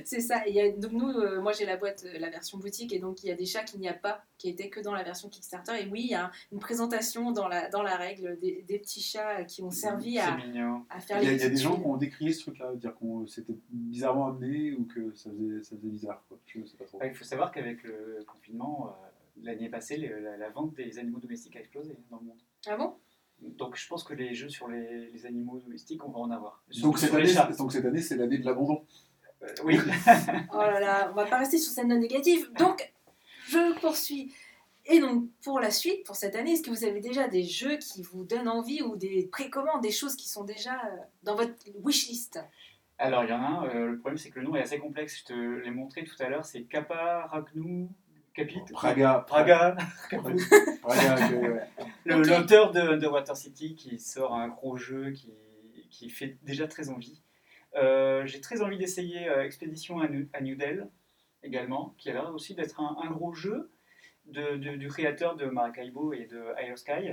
c'est ça. Il y a, donc nous, euh, moi j'ai la boîte, euh, la version boutique, et donc il y a des chats qu'il n'y a pas, qui étaient que dans la version Kickstarter. Et oui, il y a une présentation dans la, dans la règle des, des petits chats qui ont servi à, C'est mignon. à faire Il y a, les il y a des gens qui ont décrié ce truc-là, dire que c'était bizarrement amené ou que ça faisait, ça faisait bizarre. Quoi. Je sais pas trop. Ouais, il faut savoir qu'avec le confinement, euh, l'année passée, la, la vente des animaux domestiques a explosé dans le monde. Ah bon? Donc je pense que les jeux sur les, les animaux domestiques, on va en avoir. Donc cette, année, donc cette année, c'est l'année de l'abandon. Euh, oui. Oh là là, on va pas rester sur cette note négative. Donc, je poursuis. Et donc, pour la suite, pour cette année, est-ce que vous avez déjà des jeux qui vous donnent envie ou des précommandes, des choses qui sont déjà euh, dans votre wishlist? Alors, il y en a un, euh, le problème c'est que le nom est assez complexe, je te l'ai montré tout à l'heure, c'est Kappa Ragnou Capit Praga. Praga, Praga, que- ouais. le- Ok. l'auteur de Underwater City qui sort un gros jeu qui, qui fait déjà très envie. Euh, J'ai très envie d'essayer euh, Expédition à New, à New Delhi également, qui a l'air aussi d'être un, un gros jeu de- de- du créateur de Maracaibo et de Higher Sky.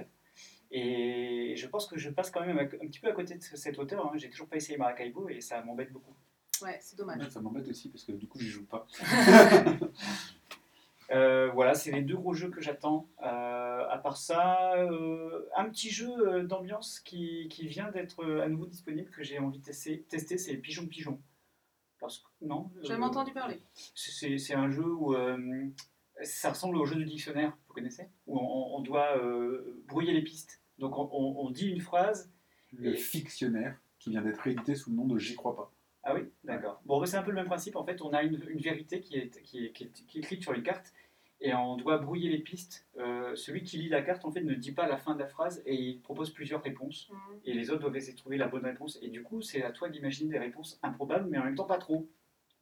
Et je pense que je passe quand même un, un petit peu à côté de cet auteur. hein. J'ai toujours pas essayé Maracaibo et ça m'embête beaucoup. Ouais, c'est dommage. Ouais, Ça m'embête aussi parce que du coup, j'y joue pas. Euh, voilà, c'est les deux gros jeux que j'attends. Euh, à part ça, euh, un petit jeu euh, d'ambiance qui, qui vient d'être euh, à nouveau disponible que j'ai envie de tester, tester c'est Pigeon Pigeon. Parce que, non J'ai euh, entendu parler. C'est c'est un jeu où euh, ça ressemble au jeu du dictionnaire, vous connaissez Où on, on doit euh, brouiller les pistes. Donc on, on- on dit une phrase. Le Et- fictionnaire qui vient d'être réédité sous le nom de J'y crois pas. Bon, c'est un peu le même principe. En fait, on a une, une vérité qui est, qui, est, qui, est, qui est écrite sur une carte et on doit brouiller les pistes. Euh, celui qui lit la carte, en fait, ne dit pas la fin de la phrase et il propose plusieurs réponses. Mhm. Et les autres doivent essayer de trouver la bonne réponse. Et du coup, c'est à toi d'imaginer des réponses improbables, mais en même temps pas trop.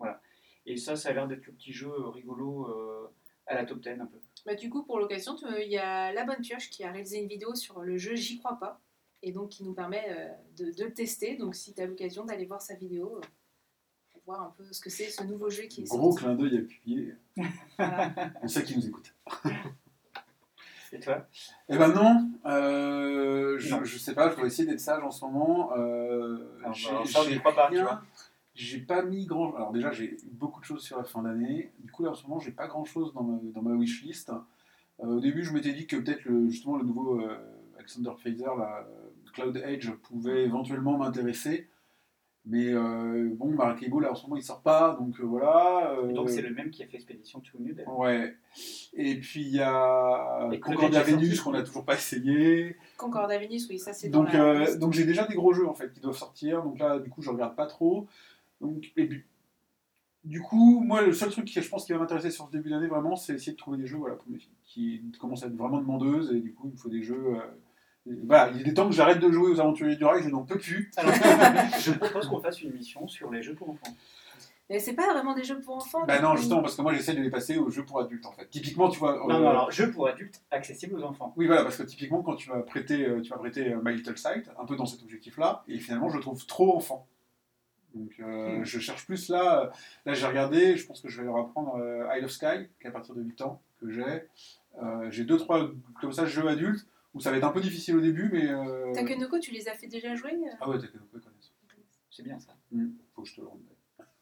Voilà. Et ça, ça a l'air d'être le petit jeu rigolo euh, à la top 10 un peu. Bah, du coup, pour l'occasion, il y a La Bonne Pioche qui a réalisé une vidéo sur le jeu J'y crois pas. Et donc, qui nous permet euh, de, de le tester. Donc, si tu as l'occasion d'aller voir sa vidéo, euh, voir un peu ce que c'est ce nouveau jeu qui est Gros sorti. clin d'œil appuyé. Voilà. On sait qui nous écoute. Et toi? Eh ben non, euh, je, Non. je sais pas, je dois essayer d'être sage en ce moment. Euh, Alors, j'ai- pas, tu rien- vois. J'ai pas mis grand. Alors déjà, j'ai eu beaucoup de choses sur la fin d'année. Du coup, là, en ce moment, j'ai pas grand chose dans ma, dans ma wishlist. Euh, au début, je m'étais dit que peut-être le- justement le nouveau euh, Alexander Phaser, la Cloud Edge, pouvait éventuellement m'intéresser. Mais euh, bon, Maracaibo, là, en ce moment, il sort pas, donc euh, voilà. euh, Donc, c'est le même qui a fait Expédition to New Delhi. Ouais. Et puis il y a Et Concordia. Vénus qu'on n'a toujours pas essayé. Concordia Venus, oui, ça c'est dans Donc, la euh, donc j'ai déjà des gros jeux en fait qui doivent sortir. Donc là, du coup, je regarde pas trop. Donc, et puis, du coup, moi, le seul truc qui, je pense qui va m'intéresser sur ce début d'année vraiment, c'est essayer de trouver des jeux voilà, pour mes filles qui commencent à être vraiment demandeuses. Et du coup, il me faut des jeux. Voilà, il est temps que j'arrête de jouer aux aventuriers du rail, je n'en peux plus. Alors, je propose qu'on fasse une mission sur les jeux pour enfants. Mais c'est pas vraiment des jeux pour enfants. Bah non, justement, parce que moi, j'essaie de les passer aux jeux pour adultes en fait. Typiquement, tu vois. Non, euh, non, alors, jeux pour adultes accessibles aux enfants. Oui, voilà, parce que typiquement, quand tu vas prêter, euh, tu vas prêter euh, My Little Sight, un peu dans cet objectif-là, et finalement, je le trouve trop enfant. Donc, euh, Hmm. je cherche plus là. Là, j'ai regardé, je pense que je vais leur apprendre euh, Isle of Sky, qui est à partir de 8 ans, que j'ai. Euh, j'ai deux, trois, comme ça, jeux adultes, où ça va être un peu difficile au début, mais. Euh... Takenoko, tu les as fait déjà jouer euh Ah ouais, Takenoko, ils connaissent. C'est bien ça. Hmm, Faut que je te le rende.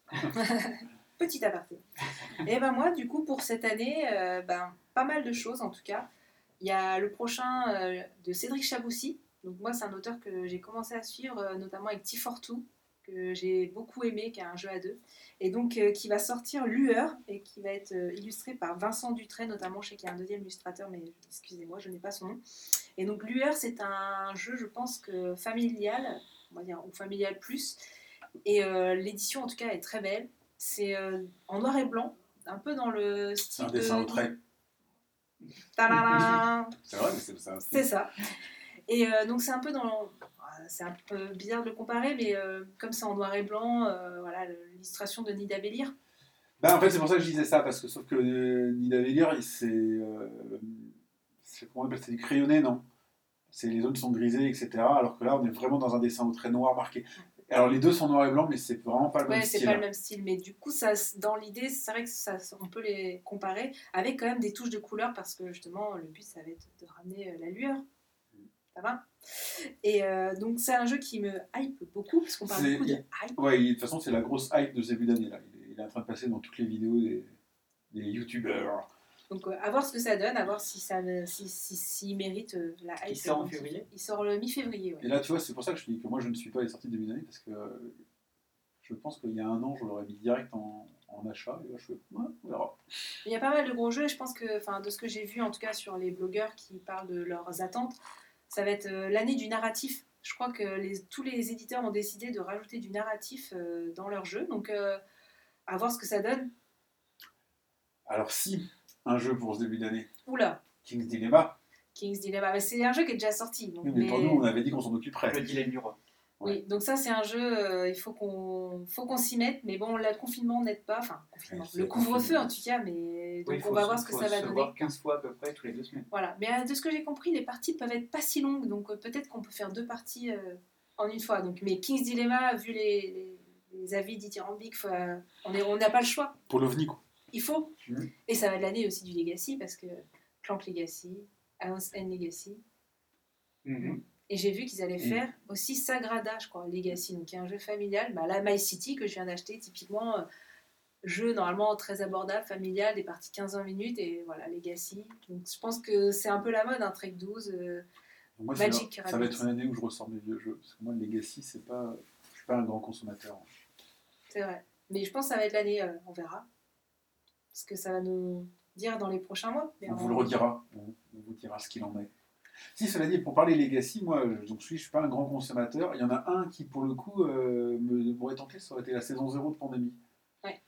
Petit aparté. Et ben moi, du coup, pour cette année, euh, ben, pas mal de choses en tout cas. Il y a le prochain euh, de Cédric Chaboussi. Donc moi, c'est un auteur que j'ai commencé à suivre, euh, notamment avec T42, que j'ai beaucoup aimé, qui est un jeu à deux. Et donc euh, qui va sortir Lueur, et qui va être euh, illustré par Vincent Dutray, notamment. Je sais qu'il y a un deuxième illustrateur, mais excusez-moi, je n'ai pas son nom. Et donc Lueur, c'est un jeu, je pense que familial, on va dire, ou familial plus. Et euh, l'édition, en tout cas, est très belle. C'est euh, en noir et blanc, un peu dans le C'est style un dessin de... au trait. C'est vrai, mais c'est ça. C'est ça. Et euh, donc c'est un peu dans... C'est un peu bizarre de le comparer, mais euh, comme c'est en noir et blanc, euh, voilà, l'illustration de Nida Bellir. Bah, en fait, c'est pour ça que je disais ça, parce que sauf que Nida il- c'est c'est- comment on appelle ça, du crayonné, non? C'est Les zones sont grisées, etc. Alors que là, on est vraiment dans un dessin au trait noir marqué. Alors les deux sont noir et blanc, mais c'est vraiment pas le Ouais, même c'est style. pas le même style, mais du coup, ça, dans l'idée, c'est vrai que ça, on peut les comparer avec quand même des touches de couleur parce que justement, le but, ça va être de ramener euh, la lueur. Ça va? Et euh, donc, c'est un jeu qui me hype beaucoup, parce qu'on parle C'est- beaucoup de hype. Ouais, de toute façon, c'est la grosse hype de ce début d'année. là. Il est, il est en train de passer dans toutes les vidéos des, des youtubeurs. Donc, euh, à voir ce que ça donne, à voir si ça si, si, s'il mérite euh, la hype. Il sort en Donc, février Il sort le mi-février, ouais. Et là, tu vois, c'est pour ça que je dis que moi, je ne suis pas les sorties de début d'année parce que euh, je pense qu'il y a un an, je l'aurais mis direct en, en achat. Et là, je fais, ouais, on verra. Il y a pas mal de gros jeux, et je pense que, enfin, de ce que j'ai vu en tout cas sur les blogueurs qui parlent de leurs attentes, ça va être euh, l'année du narratif. Je crois que les, tous les éditeurs ont décidé de rajouter du narratif euh, dans leurs jeux, donc euh, à voir ce que ça donne. Alors, si un jeu pour ce début d'année, Oula, King's Dilemma, King's Dilemma, mais c'est un jeu qui est déjà sorti. Donc, oui, mais pour mais- nous, on avait dit qu'on s'en occuperait. Le dilemme du roi. Oui, donc ça c'est un jeu, euh, il faut qu'on faut qu'on s'y mette, mais bon, le confinement n'aide pas, enfin, confinement, Ouais, c'est le couvre-feu en tout cas, mais donc Oui, on va se- voir ce que ça va se donner. voir 15 fois à peu près tous les deux semaines. Voilà, mais euh, de ce que j'ai compris, les parties peuvent être pas si longues, donc euh, peut-être qu'on peut faire deux parties euh, en une fois. Donc, mais King's Dilemma, vu les, les, les avis dithyrambiques, on n'a pas le choix. Pour l'OVNI, quoi. Il faut. Mhm. Et ça va de l'année aussi du Legacy, parce que Clank Legacy, House and Legacy. Mhm. Et j'ai vu qu'ils allaient Mhm. faire aussi Sagrada, je crois, Legacy, donc qui est un jeu familial. Bah, là, My City, que je viens d'acheter, typiquement, euh, jeu normalement très abordable, familial, des parties 15-20 minutes, et voilà, Legacy. Donc je pense que c'est un peu la mode, un Trek 12. euh, moi, Magic là- ça va être une année où je ressors mes vieux jeux. Parce que moi, le Legacy, c'est pas. Je suis pas un grand consommateur. C'est vrai. Mais je pense que ça va être l'année, euh, on verra. Ce que ça va nous dire dans les prochains mois. Mais On vous le redira. On vous dira ce qu'il en est. Si, cela dit, pour parler Legacy, moi, je donc, je suis, je suis pas un grand consommateur. Il y en a un qui, pour le coup, euh, me- m'aurait tenté, ça aurait été la saison 0 de Pandémie. Ouais.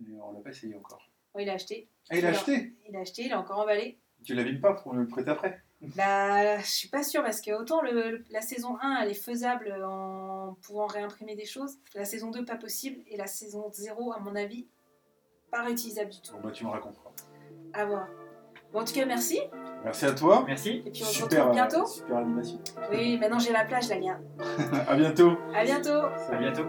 Mais on l'a pas essayé encore. Oh, il a acheté. Ah, il a Alors- acheté Il a acheté, il a encore emballé. Tu l'abîmes pas pour le prêter après? Bah, je suis pas sûre parce que autant le- la saison 1 elle est faisable en pouvant réimprimer des choses, la saison 2 pas possible et la saison 0 à mon avis pas réutilisable du tout. Bon, bah, tu me raconteras. À voir. Bon, en tout cas, merci. Merci à toi. Merci. Et puis on se Super, retrouve bientôt. euh, super animation. Oui, maintenant j'ai la plage, la gare. à bientôt. À bientôt. À bientôt.